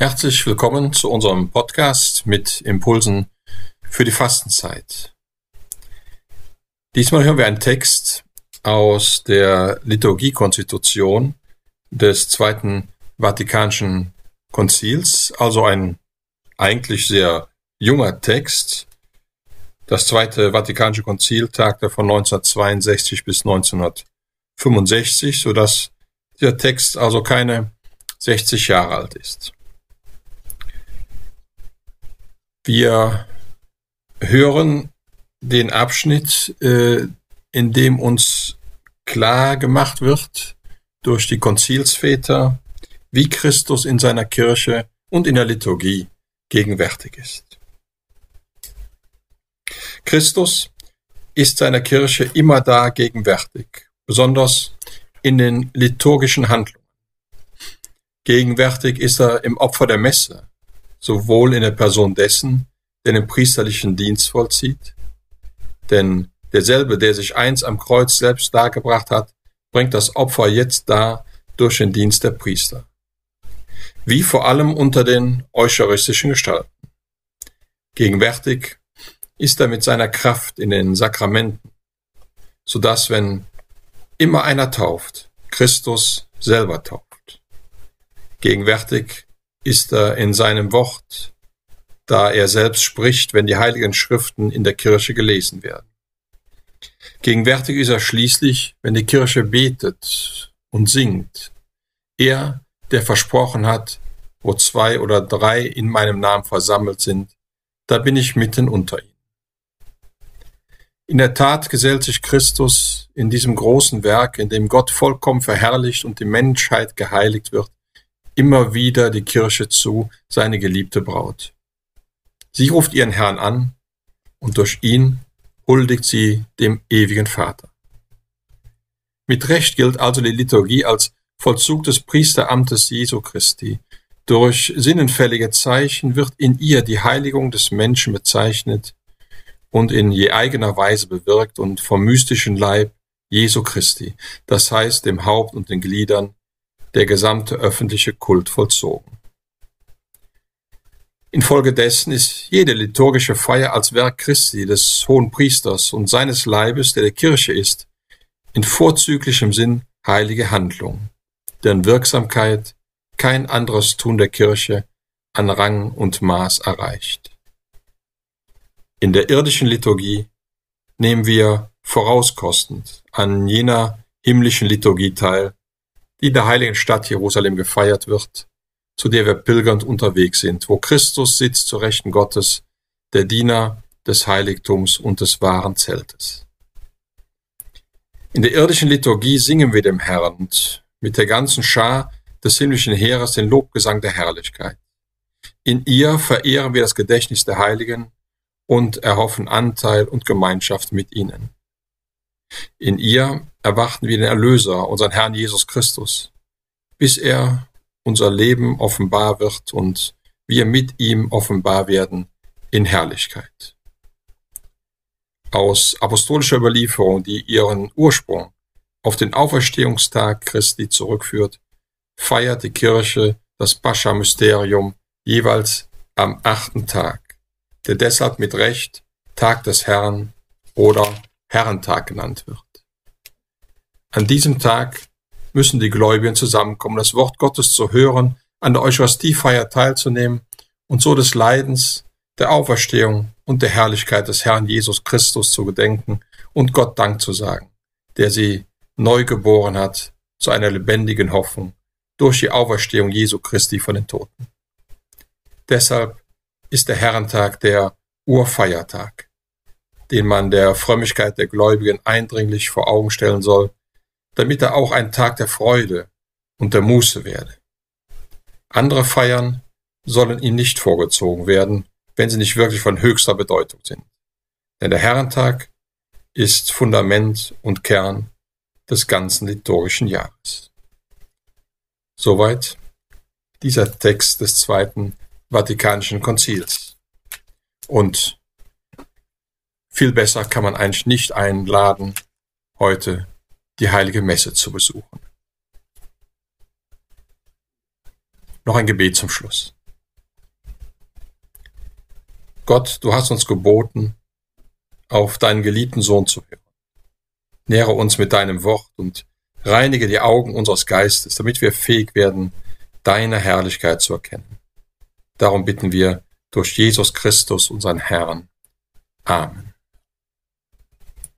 Herzlich willkommen zu unserem Podcast mit Impulsen für die Fastenzeit. Diesmal hören wir einen Text aus der Liturgiekonstitution des Zweiten Vatikanischen Konzils, also ein eigentlich sehr junger Text. Das Zweite Vatikanische Konzil tagte von 1962 bis 1965, sodass der Text also keine 60 Jahre alt ist. Wir hören den Abschnitt, äh, in dem uns klar gemacht wird durch die Konzilsväter, wie Christus in seiner Kirche und in der Liturgie gegenwärtig ist. Christus ist seiner Kirche immer da gegenwärtig, besonders in den liturgischen Handlungen. Gegenwärtig ist er im Opfer der Messe, sowohl in der Person dessen, der den priesterlichen Dienst vollzieht, denn derselbe, der sich einst am Kreuz selbst dargebracht hat, bringt das Opfer jetzt dar durch den Dienst der Priester. Wie vor allem unter den eucharistischen Gestalten. Gegenwärtig ist er mit seiner Kraft in den Sakramenten, so dass, wenn immer einer tauft, Christus selber tauft. Gegenwärtig ist er in seinem Wort, da er selbst spricht, wenn die heiligen Schriften in der Kirche gelesen werden. Gegenwärtig ist er schließlich, wenn die Kirche betet und singt. Er, der versprochen hat, wo zwei oder drei in meinem Namen versammelt sind, da bin ich mitten unter ihnen. In der Tat gesellt sich Christus in diesem großen Werk, in dem Gott vollkommen verherrlicht und die Menschheit geheiligt wird, immer wieder die Kirche zu, seine geliebte Braut. Sie ruft ihren Herrn an und durch ihn huldigt sie dem ewigen Vater. Mit Recht gilt also die Liturgie als Vollzug des Priesteramtes Jesu Christi. Durch sinnenfällige Zeichen wird in ihr die Heiligung des Menschen bezeichnet und in je eigener Weise bewirkt und vom mystischen Leib Jesu Christi, das heißt dem Haupt und den Gliedern, der gesamte öffentliche Kult vollzogen. Infolgedessen ist jede liturgische Feier als Werk Christi, des Hohen Priesters und seines Leibes, der der Kirche ist, in vorzüglichem Sinn heilige Handlung, deren Wirksamkeit kein anderes Tun der Kirche an Rang und Maß erreicht. In der irdischen Liturgie nehmen wir vorauskostend an jener himmlischen Liturgie teil, die in der heiligen Stadt Jerusalem gefeiert wird, zu der wir pilgernd unterwegs sind, wo Christus sitzt zu Rechten Gottes, der Diener des Heiligtums und des wahren Zeltes. In der irdischen Liturgie singen wir dem Herrn und mit der ganzen Schar des himmlischen Heeres den Lobgesang der Herrlichkeit. In ihr verehren wir das Gedächtnis der Heiligen und erhoffen Anteil und Gemeinschaft mit ihnen. In ihr erwarten wir den Erlöser, unseren Herrn Jesus Christus, bis er unser Leben offenbar wird und wir mit ihm offenbar werden in Herrlichkeit. Aus apostolischer Überlieferung, die ihren Ursprung auf den Auferstehungstag Christi zurückführt, feiert die Kirche das Pascha-Mysterium jeweils am achten Tag, der deshalb mit Recht Tag des Herrn oder Herrentag genannt wird. An diesem Tag müssen die Gläubigen zusammenkommen, das Wort Gottes zu hören, an der Eucharistiefeier teilzunehmen und so des Leidens, der Auferstehung und der Herrlichkeit des Herrn Jesus Christus zu gedenken und Gott Dank zu sagen, der sie neu geboren hat zu einer lebendigen Hoffnung durch die Auferstehung Jesu Christi von den Toten. Deshalb ist der Herrentag der Urfeiertag, den man der Frömmigkeit der Gläubigen eindringlich vor Augen stellen soll damit er auch ein Tag der Freude und der Muße werde. Andere Feiern sollen ihm nicht vorgezogen werden, wenn sie nicht wirklich von höchster Bedeutung sind. Denn der Herrentag ist Fundament und Kern des ganzen liturgischen Jahres. Soweit dieser Text des Zweiten Vatikanischen Konzils. Und viel besser kann man eigentlich nicht einladen, heute die heilige Messe zu besuchen. Noch ein Gebet zum Schluss. Gott, du hast uns geboten, auf deinen geliebten Sohn zu hören. Nähre uns mit deinem Wort und reinige die Augen unseres Geistes, damit wir fähig werden, deine Herrlichkeit zu erkennen. Darum bitten wir durch Jesus Christus, unseren Herrn. Amen.